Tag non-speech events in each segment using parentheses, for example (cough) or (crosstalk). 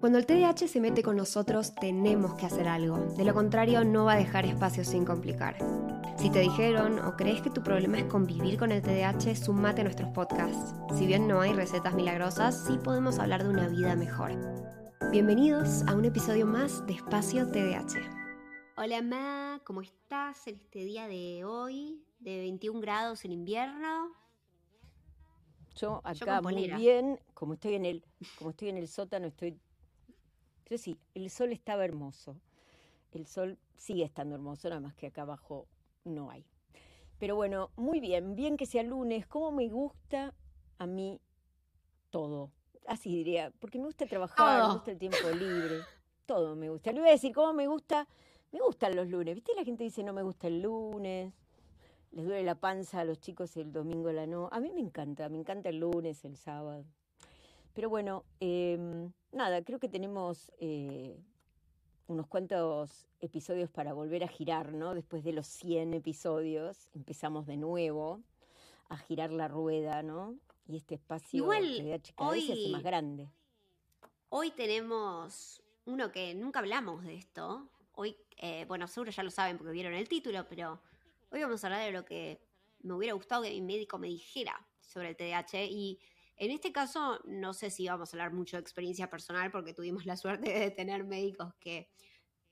Cuando el TDAH se mete con nosotros, tenemos que hacer algo. De lo contrario, no va a dejar espacio sin complicar. Si te dijeron o crees que tu problema es convivir con el TDAH, sumate a nuestros podcasts. Si bien no hay recetas milagrosas, sí podemos hablar de una vida mejor. Bienvenidos a un episodio más de Espacio TDAH. Hola Ma, ¿cómo estás en este día de hoy? De 21 grados en invierno. Yo Yo acá con muy bien, como estoy en el, como estoy en el sótano, estoy. Yo sí, el sol estaba hermoso. El sol sigue estando hermoso, nada más que acá abajo no hay. Pero bueno, muy bien, bien que sea lunes, como me gusta a mí todo. Así diría, porque me gusta trabajar, me gusta el tiempo libre, todo me gusta. Le iba a decir cómo me gusta, me gustan los lunes. ¿Viste? La gente dice no me gusta el lunes, les duele la panza a los chicos el domingo la no. A mí me encanta, me encanta el lunes, el sábado. Pero bueno, em, nada, creo que tenemos eh, unos cuantos episodios para volver a girar, ¿no? Después de los 100 episodios, empezamos de nuevo a girar la rueda, ¿no? Y este espacio Igual, cada vez se hace hoy- más grande. Hoy tenemos uno que nunca hablamos de esto. Hoy, eh, bueno, seguro ya lo saben porque vieron el título, pero hoy vamos a hablar de lo que me hubiera gustado que mi médico me dijera sobre el TDAH. Y en este caso, no sé si vamos a hablar mucho de experiencia personal porque tuvimos la suerte de tener médicos que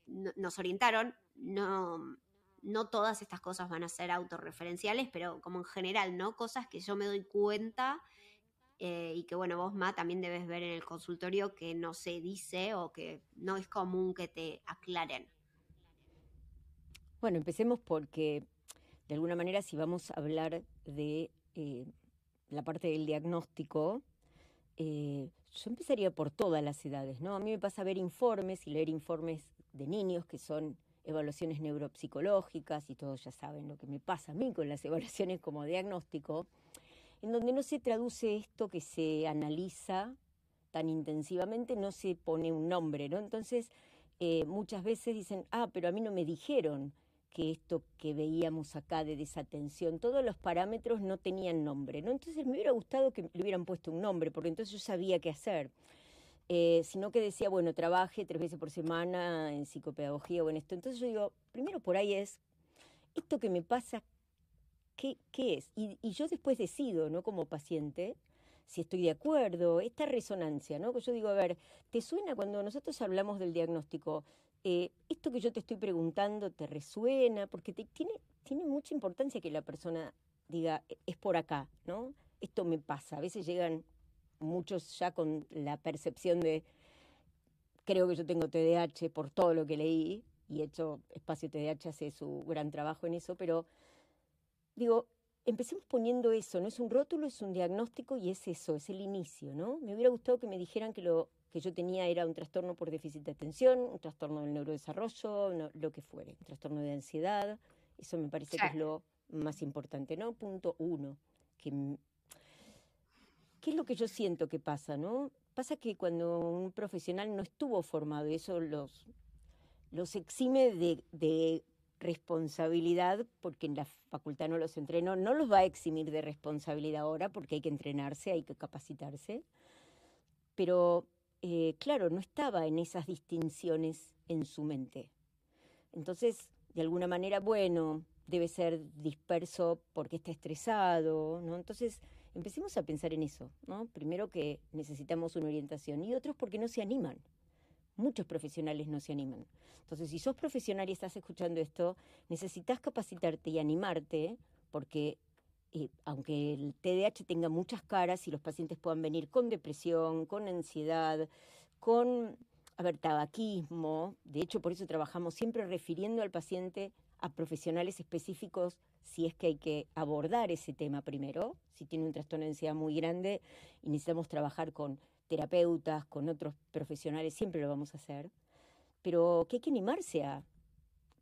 no- nos orientaron. No, no todas estas cosas van a ser autorreferenciales, pero como en general, ¿no? Cosas que yo me doy cuenta eh, y que bueno, vos, Ma, también debes ver en el consultorio que no se dice o que no es común que te aclaren. Bueno, empecemos porque de alguna manera si vamos a hablar de eh, la parte del diagnóstico, eh, yo empezaría por todas las edades, ¿no? A mí me pasa ver informes y leer informes de niños que son evaluaciones neuropsicológicas y todos ya saben lo que me pasa a mí con las (laughs) evaluaciones como diagnóstico, en donde no se traduce esto que se analiza tan intensivamente, no se pone un nombre, ¿no? Entonces, eh, muchas veces dicen, ah, pero a mí no me dijeron que esto que veíamos acá de desatención, todos los parámetros no tenían nombre, ¿no? Entonces me hubiera gustado que le hubieran puesto un nombre, porque entonces yo sabía qué hacer. Eh, sino que decía, bueno, trabaje tres veces por semana en psicopedagogía o en esto. Entonces yo digo, primero por ahí es, esto que me pasa, ¿qué, qué es? Y, y yo después decido, ¿no? Como paciente, si estoy de acuerdo, esta resonancia, ¿no? Que yo digo, a ver, ¿te suena cuando nosotros hablamos del diagnóstico? Eh, esto que yo te estoy preguntando te resuena, porque te- tiene, mucha importancia que la persona diga, "E- es por acá, ¿no? Esto me pasa. A veces llegan muchos ya con la percepción de, creo que yo tengo TDAH por todo lo que leí, y hecho Espacio TDAH hace su gran trabajo en eso, pero digo, empecemos poniendo eso, no es un rótulo, es un diagnóstico y es eso, es el inicio, ¿no? Me hubiera gustado que me dijeran que lo que yo tenía era un trastorno por déficit de atención, un trastorno del neurodesarrollo, no- lo que fuere, un trastorno de ansiedad, eso me parece que es Sí. lo más importante, ¿no? Punto uno, que ¿Qué es lo que yo siento que pasa, no? Pasa que cuando un profesional no estuvo formado, y eso los, los exime de, de responsabilidad, porque en la facultad no los entrenó, no los va a eximir de responsabilidad ahora, porque hay que entrenarse, hay que capacitarse. Pero, eh, claro, no estaba en esas distinciones en su mente. Entonces, de alguna manera, bueno, debe ser disperso porque está estresado. Entonces, empecemos a pensar en eso. Primero que necesitamos una orientación y otros porque no se animan. Muchos profesionales no se animan. Entonces, si sos profesional y estás escuchando esto, necesitas capacitarte y animarte porque eh, aunque el TDAH tenga muchas caras y los pacientes puedan venir con depresión, con ansiedad, con, a ver, tabaquismo, de hecho por eso trabajamos siempre refiriendo al paciente a profesionales específicos si es que hay que abordar ese tema primero, si tiene un trastorno de ansiedad muy grande y necesitamos trabajar con terapeutas, con otros profesionales, siempre lo vamos a hacer, pero que hay que animarse a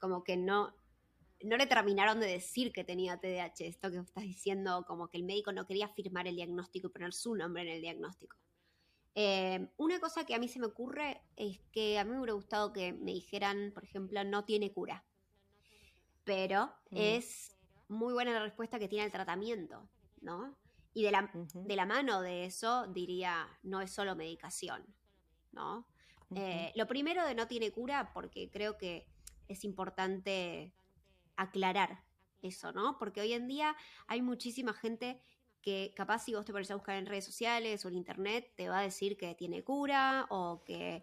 como que no, no le terminaron de decir que tenía TDAH. Esto que estás diciendo, como que el médico no quería firmar el diagnóstico y poner su nombre en el diagnóstico. Eh, una cosa que a mí se me ocurre es que a mí me hubiera gustado que me dijeran, por ejemplo, no tiene cura. Pero Mm. es muy buena la respuesta que tiene el tratamiento, ¿no? Y de la, de la mano de eso diría, no es solo medicación, ¿no? Eh, lo primero de no tiene cura, porque creo que es importante aclarar eso, ¿no? Porque hoy en día hay muchísima gente que capaz si vos te pones a buscar en redes sociales o en internet, te va a decir que tiene cura o que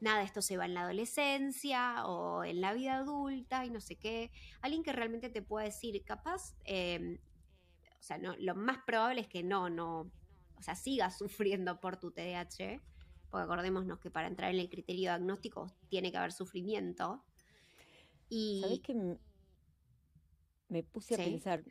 nada, esto se va en la adolescencia o en la vida adulta y no sé qué. Alguien que realmente te pueda decir, capaz, eh, o sea, no, lo más probable es que no, no, o sea, sigas (laughs) sufriendo por tu TDAH, porque acordémonos que para entrar en el criterio diagnóstico tiene que haber sufrimiento. Y ¿Sabés que me puse a Sí. pensar?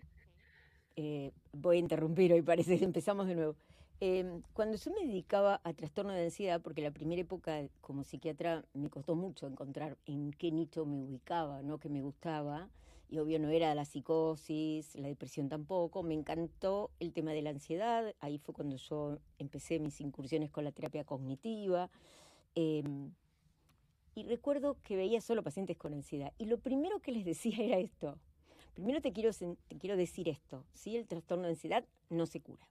eh, voy a interrumpir hoy, parece que (laughs) empezamos de nuevo. Em, cuando yo me dedicaba a trastorno de ansiedad, porque la primera época como psiquiatra me costó mucho encontrar en qué nicho me ubicaba, ¿no? que me gustaba, y obvio no era la psicosis, la depresión tampoco, me encantó el tema de la ansiedad, ahí fue cuando yo empecé mis incursiones con la terapia cognitiva. em, y recuerdo que veía solo pacientes con ansiedad. Y lo primero que les (laughs) decía era esto. Primero te quiero, te quiero decir esto. ¿sí? El trastorno de ansiedad no se cura.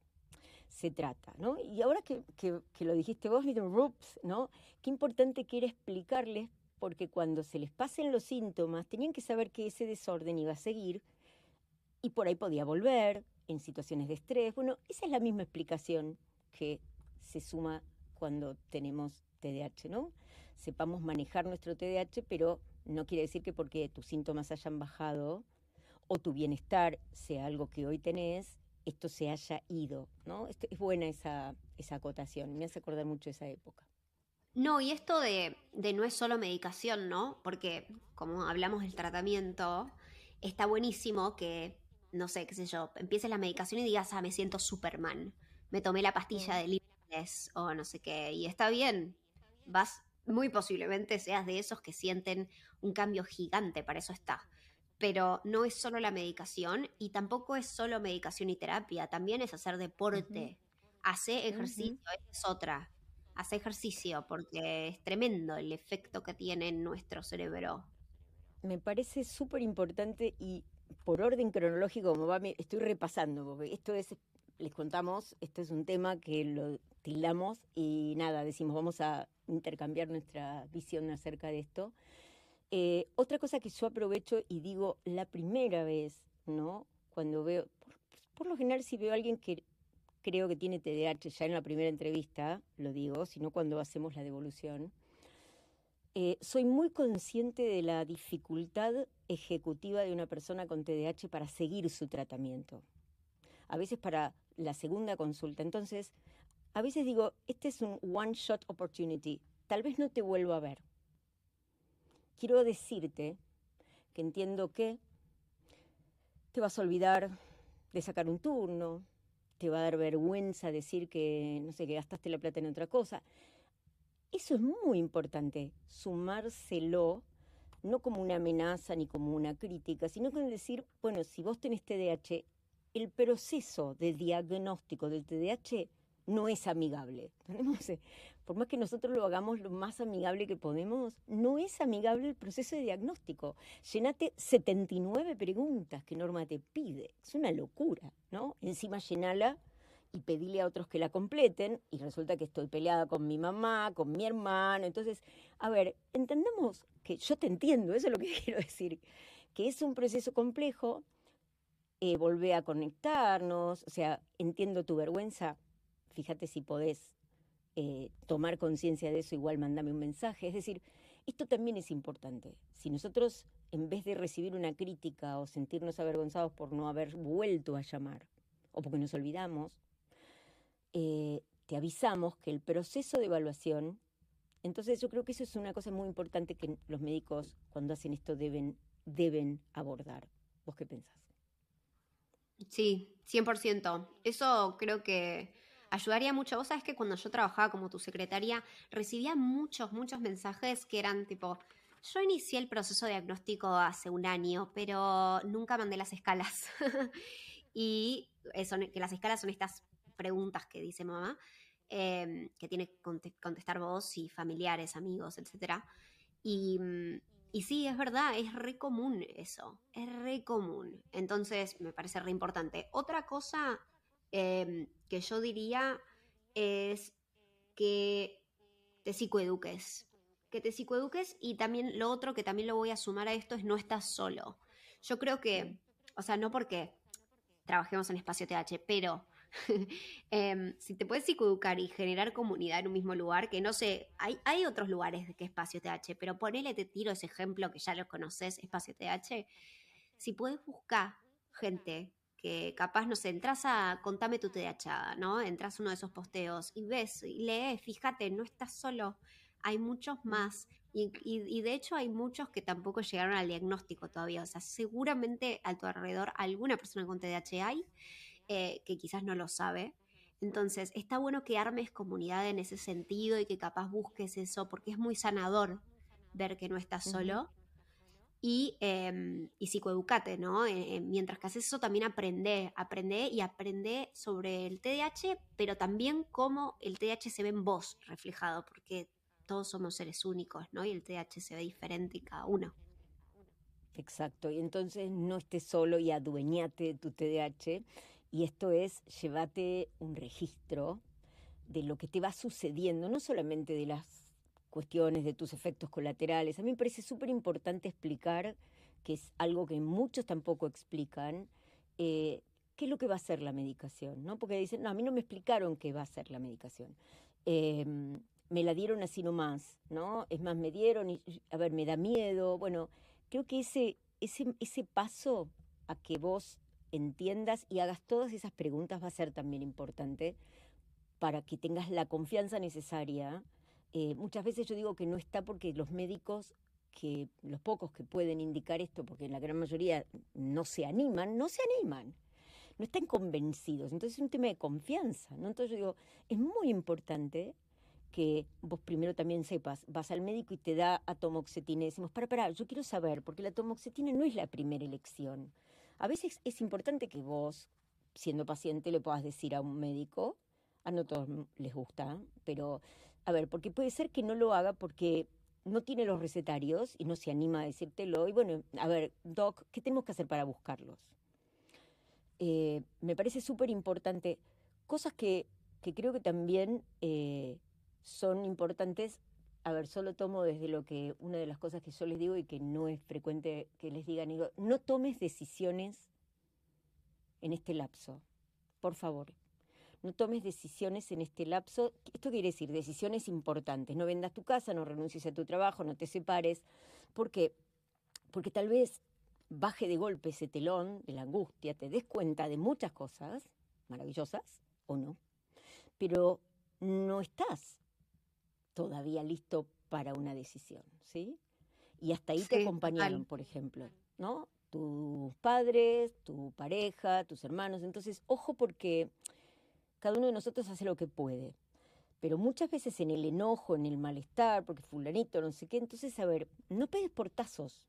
Se trata, ¿no? Y ahora que, que- que lo dijiste vos, Little Rups, ¿no? Qué importante que era explicarles, porque cuando se les pasen los síntomas, tenían que saber que ese desorden iba a seguir y por ahí podía volver en situaciones de estrés. Bueno, esa es la misma explicación que se suma cuando tenemos TDAH, ¿no? Sepamos manejar nuestro TDAH, pero no quiere decir que porque tus síntomas hayan bajado o tu bienestar sea algo que hoy tenés, esto se haya ido, ¿no? Esto- es buena esa, esa acotación, me hace acordar mucho esa época. No, y esto de, de no es solo medicación, ¿no? Porque como hablamos del tratamiento, está buenísimo que, no sé, qué sé yo, empieces la medicación y digas, ah, me siento Superman, me tomé la pastilla de Limitless o no sé qué, y está bien, vas, muy posiblemente seas de esos que sienten un cambio gigante, para eso está. Pero no es solo la medicación y tampoco es solo medicación y terapia, también es hacer deporte, hacer ejercicio, esa es otra hace ejercicio porque es tremendo el efecto que tiene en nuestro cerebro. Me parece súper importante y por orden cronológico, como va, estoy repasando, porque esto es, les contamos, esto es un tema que lo tildamos y nada, decimos, vamos a intercambiar nuestra visión acerca de esto. Eh, otra cosa que yo aprovecho y digo la primera vez, ¿no? Cuando veo, por, lo general si veo a alguien que, creo que tiene TDAH, ya en la primera entrevista lo digo, sino cuando hacemos la devolución, eh, soy muy consciente de la dificultad ejecutiva de una persona con TDAH para seguir su tratamiento. A veces para la segunda consulta. Entonces, a veces digo, este es un one shot opportunity. Tal vez no te vuelvo a ver. Quiero decirte que entiendo que te vas a olvidar de sacar un turno, te va a dar vergüenza decir que, no sé, que gastaste la plata en otra cosa. Eso es muy importante, sumárselo, no como una amenaza ni como una crítica, sino con decir, bueno, si vos tenés TDAH, el proceso de diagnóstico del TDAH no es amigable. (laughs) Por más que nosotros lo hagamos lo más amigable que podemos, no es amigable el proceso de diagnóstico. Llenate 79 preguntas que Norma te pide. Es una locura, ¿no? Encima llenala y pedile a otros que la completen y resulta que estoy peleada con mi mamá, con mi hermano. Entonces, a ver, entendamos que yo te entiendo, eso es lo que (laughs) quiero decir, que es un proceso complejo, eh, volver a conectarnos, o sea, entiendo tu vergüenza, fíjate si podés eh, tomar conciencia de eso, igual mandame un mensaje. Es decir, esto también es importante. Si nosotros, en vez de recibir una crítica o sentirnos avergonzados por no haber vuelto a llamar, o porque nos olvidamos, eh, te avisamos que el proceso de evaluación, entonces yo creo que eso es una cosa muy importante que los médicos cuando hacen esto deben, deben abordar. ¿Vos qué pensás? Sí, 100%. Eso creo que ayudaría mucho. Vos sabés que cuando yo trabajaba como tu secretaria, recibía muchos, muchos mensajes que eran tipo, yo inicié el proceso diagnóstico hace un año, pero nunca mandé las escalas. (laughs) y eso, que las escalas son estas preguntas que dice mamá, em, que tiene que contestar vos y familiares, amigos, etc. Y, y sí, es verdad, es re común eso, es re común. Entonces, me parece re importante. Otra cosa Em, que yo diría es que te psicoeduques. Que te psicoeduques y también lo otro que también lo voy a sumar a esto es no estás solo. Yo creo que, o sea, no porque trabajemos en espacio TH, pero (laughs) em, si te puedes psicoeducar y generar comunidad en un mismo lugar, que no sé, hay, hay otros lugares que espacio TH, pero ponele, te tiro ese ejemplo que ya lo conoces, espacio TH. Si puedes buscar gente que capaz, no sé, entras a Contame tu TDAH, ¿no? Entras a uno de esos posteos y ves, y lees, fíjate, no estás solo, hay muchos más. Y, de hecho hay muchos que tampoco llegaron al diagnóstico todavía. O sea, seguramente a tu alrededor alguna persona con TDAH hay eh, que quizás no lo sabe. Entonces, está bueno que armes comunidad en ese sentido y que capaz busques eso, porque es muy sanador ver que no estás solo y, eh, y psicoeducate, ¿no? Eh, eh, mientras que haces eso también aprende, aprende y aprende sobre el TDAH, pero también cómo el TDAH se ve en vos reflejado, porque todos somos seres únicos, ¿no? Y el TDAH se ve diferente en cada uno. Exacto, y entonces no estés solo y adueñate de tu TDAH, y esto es, llévate un registro de lo que te va sucediendo, no solamente de las cuestiones de tus efectos colaterales. A mí me parece súper importante explicar, que es algo que muchos tampoco explican, eh, qué es lo que va a ser la medicación, ¿no? Porque dicen, no, a mí no me explicaron qué va a ser la medicación. Em, me la dieron así nomás, ¿no? Es más, me dieron y, a ver, me da miedo. Bueno, creo que ese, ese, ese paso a que vos entiendas y hagas todas esas preguntas va a ser también importante para que tengas la confianza necesaria eh, muchas veces yo digo que no está porque los médicos, que los pocos que pueden indicar esto, porque la gran mayoría no se animan, no se animan, no están convencidos. Entonces es un tema de confianza. Entonces yo digo, es muy importante que vos primero también sepas, vas al médico y te da atomoxetina y decimos, para, para, yo quiero saber, porque la atomoxetina no es la primera elección. A veces es importante que vos, siendo paciente, le puedas decir a un médico, a no todos les gusta, pero a ver, porque puede ser que no lo haga porque no tiene los recetarios y no se anima a decírtelo. Y bueno, a ver, Doc, ¿qué tenemos que hacer para buscarlos? Eh, me parece súper importante. Cosas que, que, creo que también eh, son importantes. A ver, solo tomo desde lo que, una de las cosas que yo les digo y que no es frecuente que les digan, digo, no tomes decisiones en este lapso, por favor no tomes decisiones en este lapso. Esto quiere decir decisiones importantes. No vendas tu casa, no renuncies a tu trabajo, no te separes. ¿Por qué? Porque tal vez baje de golpe ese telón de la angustia, te des cuenta de muchas cosas maravillosas o no, pero no estás todavía listo para una decisión, ¿sí? Y hasta ahí te acompañaron, por ejemplo, ¿no? Tus padres, tu pareja, tus hermanos. Entonces, ojo porque cada uno de nosotros hace lo que puede. Pero muchas veces en el enojo, en el malestar, porque fulanito, no sé qué, entonces, a ver, no pegues portazos.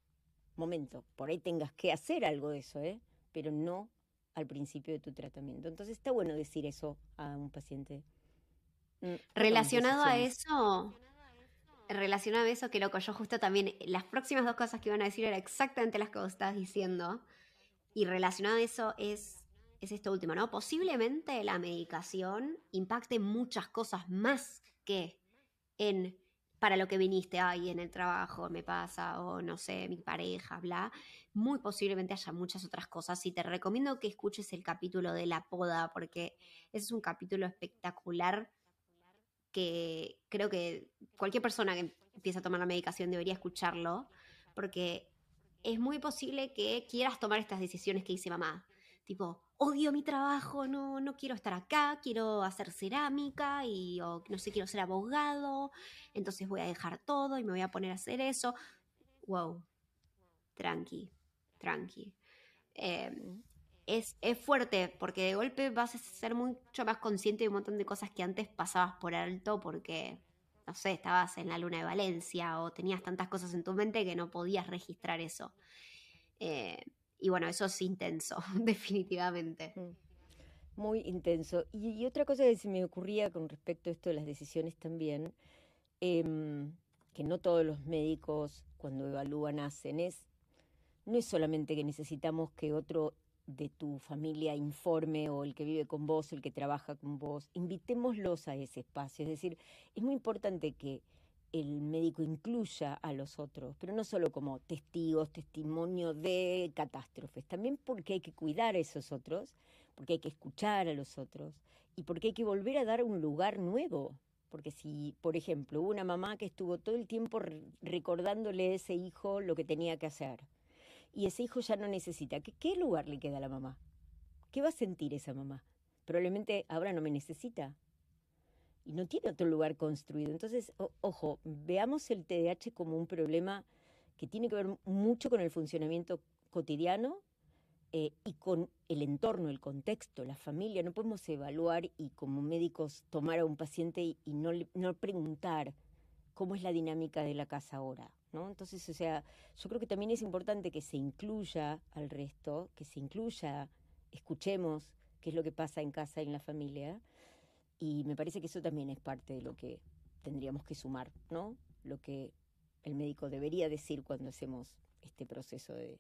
Momento, por ahí tengas que hacer algo de eso, ¿eh? Pero no al principio de tu tratamiento. Entonces está bueno decir eso a un paciente. Mm, relacionado a eso, relacionado a eso, que loco, yo justo también, las próximas dos cosas que iban a decir eran exactamente las que vos estabas diciendo. Y relacionado a eso es, es esto último, ¿no? Posiblemente la medicación impacte muchas cosas más que en para lo que viniste, ahí en el trabajo me pasa, o no sé, mi pareja, bla, muy posiblemente haya muchas otras cosas. Y te recomiendo que escuches el capítulo de la poda, porque ese es un capítulo espectacular que creo que cualquier persona que empieza a tomar la medicación debería escucharlo, porque es muy posible que quieras tomar estas decisiones que dice mamá. Tipo, odio mi trabajo, no, no quiero estar acá, quiero hacer cerámica y o, no sé, quiero ser abogado, entonces voy a dejar todo y me voy a poner a hacer eso. Wow, tranqui, tranqui. Em, es, es, fuerte porque de golpe vas a ser mucho más consciente de un montón de cosas que antes pasabas por alto porque, no sé, estabas en la luna de Valencia o tenías tantas cosas en tu mente que no podías registrar eso. Eh, y bueno, eso es intenso, (laughs) definitivamente. Mm. Muy intenso. Y, otra cosa que se me ocurría con respecto a esto de las decisiones también, em, que no todos los médicos cuando evalúan hacen, es, no es solamente que necesitamos que otro de tu familia informe o el que vive con vos, el que trabaja con vos, invitémoslos a ese espacio. Es decir, es muy importante que el médico incluya a los otros, pero no solo como testigos, testimonio de catástrofes, también porque hay que cuidar a esos otros, porque hay que escuchar a los otros y porque hay que volver a dar un lugar nuevo. Porque si, por ejemplo, una mamá que estuvo todo el tiempo recordándole a ese hijo lo que tenía que hacer, y ese hijo ya no necesita, ¿qué, ¿qué lugar le queda a la mamá? ¿Qué va a sentir esa mamá? Probablemente ahora no me necesita, y no tiene otro lugar construido. Entonces, ojo, veamos el TDAH como un problema que tiene que ver mucho con el funcionamiento cotidiano eh, y con el entorno, el contexto, la familia. No podemos evaluar y como médicos tomar a un paciente y, no, no preguntar cómo es la dinámica de la casa ahora. ¿no? Entonces, o sea, yo creo que también es importante que se incluya al resto, que se incluya, escuchemos qué es lo que pasa en casa y en la familia, y me parece que eso también es parte de lo que tendríamos que sumar, ¿no? Lo que el médico debería decir cuando hacemos este proceso de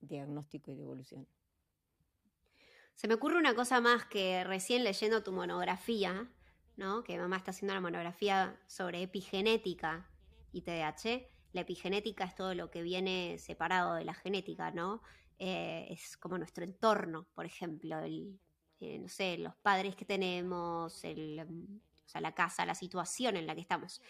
diagnóstico y de evolución. Se me ocurre una cosa más que recién leyendo tu monografía, ¿no? Que mamá está haciendo una monografía sobre epigenética y TDAH. La epigenética es todo lo que viene separado de la genética, ¿no? Eh, es como nuestro entorno, por ejemplo, el, eh, no sé, los padres que tenemos, el, o sea, la casa, la situación en la que estamos.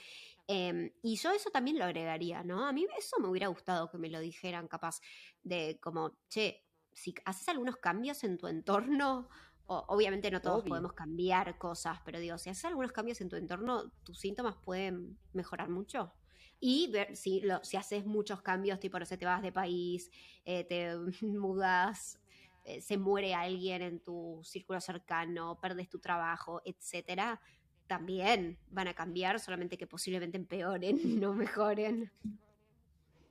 Em, y yo eso también lo agregaría, ¿no? A mí eso me hubiera gustado que me lo dijeran, capaz, de como, che, si haces algunos cambios en tu entorno, obviamente no todos podemos cambiar cosas, pero digo, si haces algunos cambios en tu entorno, tus síntomas pueden mejorar mucho. Y ver si, lo, si haces muchos cambios, tipo, no sé, te vas de país, eh, te (laughs) mudas eh, se muere alguien en tu círculo cercano, perdes tu trabajo, etcétera, también van a cambiar, solamente que posiblemente empeoren, (laughs) no mejoren.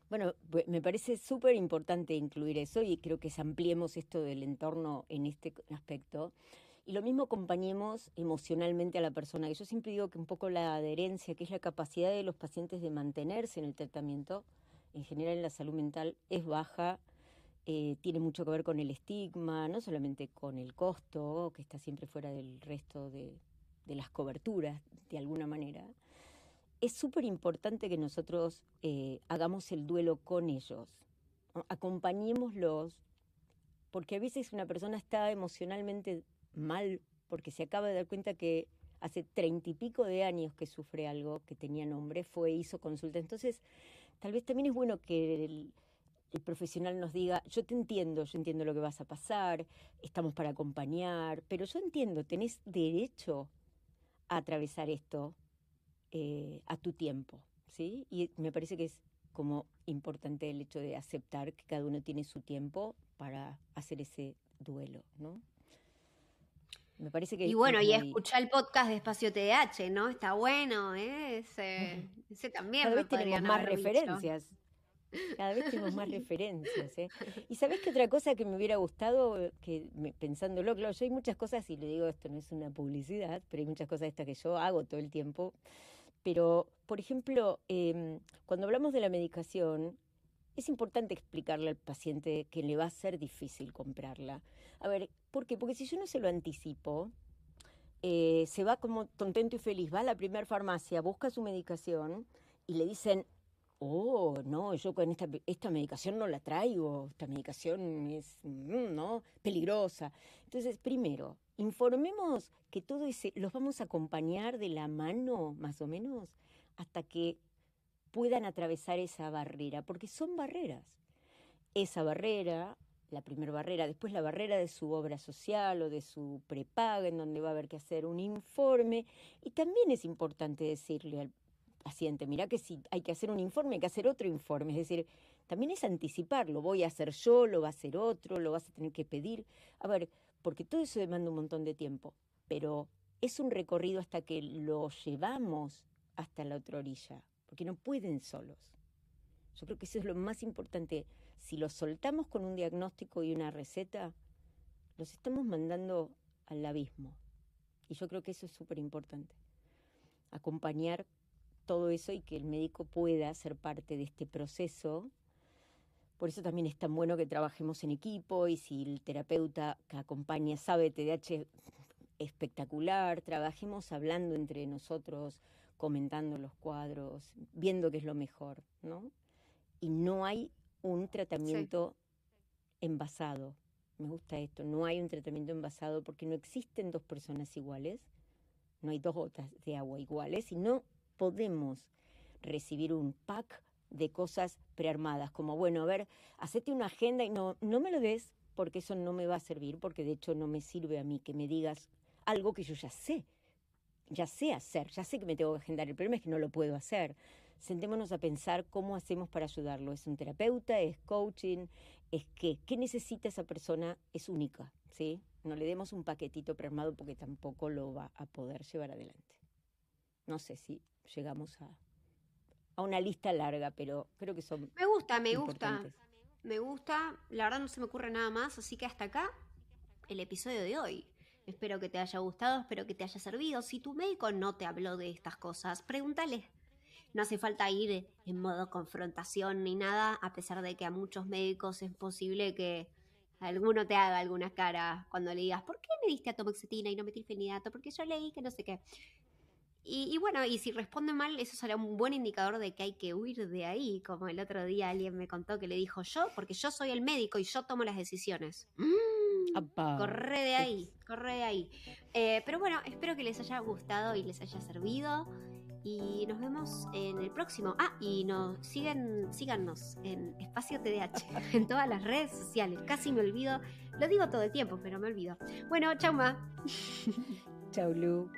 Bueno, me parece súper importante incluir eso y creo que ampliemos esto del entorno en este aspecto. Y lo mismo acompañemos emocionalmente a la persona. Yo siempre digo que un poco la adherencia, que es la capacidad de los pacientes de mantenerse en el tratamiento, en general en la salud mental, es baja eh, tiene mucho que ver con el estigma, no solamente con el costo, que está siempre fuera del resto de, las coberturas, de alguna manera. Es súper importante que nosotros eh, hagamos el duelo con ellos, acompañémoslos, porque a veces una persona está emocionalmente mal porque se acaba de dar cuenta que hace treinta y pico de años que sufre algo que tenía nombre, fue, hizo consulta. Entonces, tal vez también es bueno que el profesional nos diga, yo te entiendo, yo entiendo lo que vas a pasar, estamos para acompañar, pero yo entiendo, tenés derecho a atravesar esto eh, a tu tiempo, ¿sí? Y me parece que es como importante el hecho de aceptar que cada uno tiene su tiempo para hacer ese duelo, ¿no? Me parece que y bueno, y escuchar el podcast de Espacio TDH, ¿no? Está bueno, ¿eh? Ese, ese también. Cada vez tenemos más referencias. Cada vez tenemos más (laughs) referencias. ¿eh? Y sabes que otra cosa que me hubiera gustado, que pensándolo, claro, yo hay muchas cosas, y le digo esto no es una publicidad, pero hay muchas cosas estas que yo hago todo el tiempo. Pero, por ejemplo, em, cuando hablamos de la medicación, es importante explicarle al paciente que le va a ser difícil comprarla. A ver, ¿por qué? Porque si yo no se lo anticipo, eh, se va como contento y feliz, va a la primera farmacia, busca su medicación y le dicen, oh, no, yo con esta, esta medicación no la traigo, esta medicación es, mm, ¿no? Peligrosa. Entonces, primero, informemos que todo ese, los vamos a acompañar de la mano, más o menos, hasta que puedan atravesar esa barrera, porque son barreras. Esa barrera, la primera barrera, después la barrera de su obra social o de su prepaga, en donde va a haber que hacer un informe, y también es importante decirle al paciente, mira que si hay que hacer un informe, hay que hacer otro informe, es decir, también es anticiparlo, voy a hacer yo, lo va a hacer otro, lo vas a tener que pedir, a ver, porque todo eso demanda un montón de tiempo, pero es un recorrido hasta que lo llevamos hasta la otra orilla, porque no pueden solos. Yo creo que eso es lo más importante. Si los soltamos con un diagnóstico y una receta, los estamos mandando al abismo. Y yo creo que eso es súper importante. Acompañar todo eso y que el médico pueda ser parte de este proceso. Por eso también es tan bueno que trabajemos en equipo y si el terapeuta que acompaña sabe TDAH espectacular, trabajemos hablando entre nosotros, comentando los cuadros, viendo qué es lo mejor, ¿no? Y no hay un tratamiento envasado. Me gusta esto, no hay un tratamiento envasado porque no existen dos personas iguales, no hay dos gotas de agua iguales y no podemos recibir un pack de cosas prearmadas, como, bueno, a ver, hacete una agenda y no, no me lo des porque eso no me va a servir, porque de hecho no me sirve a mí que me digas algo que yo ya sé, ya sé hacer, ya sé que me tengo que agendar, el problema es que no lo puedo hacer. Sentémonos a pensar cómo hacemos para ayudarlo. ¿Es un terapeuta? ¿Es coaching? ¿Es qué? ¿Qué necesita esa persona? Es única, ¿sí? No le demos un paquetito prearmado porque tampoco lo va a poder llevar adelante. No sé si llegamos a, a una lista larga, pero creo que son. Me gusta, me gusta. Me gusta. La verdad no se me ocurre nada más, así que hasta acá el episodio de hoy. Espero que te haya gustado, espero que te haya servido. Si tu médico no te habló de estas cosas, pregúntale. No hace falta ir en modo confrontación ni nada, a pesar de que a muchos médicos es posible que alguno te haga alguna cara cuando le digas, ¿por qué me diste atomoxetina y no metilfenidato? Porque yo leí que no sé qué. Y, bueno, y si responde mal, eso será un buen indicador de que hay que huir de ahí, como el otro día alguien me contó que le dijo yo, porque yo soy el médico y yo tomo las decisiones. Mm, corre de ahí, corre de ahí. Eh, pero bueno, espero que les haya gustado y les haya servido. Y nos vemos en el próximo. Ah, y nos siguen, síganos en Espacio TDH, (laughs) en todas las redes sociales. Casi me olvido. Lo digo todo el tiempo, pero me olvido. Bueno, chau ma. Chau Lu.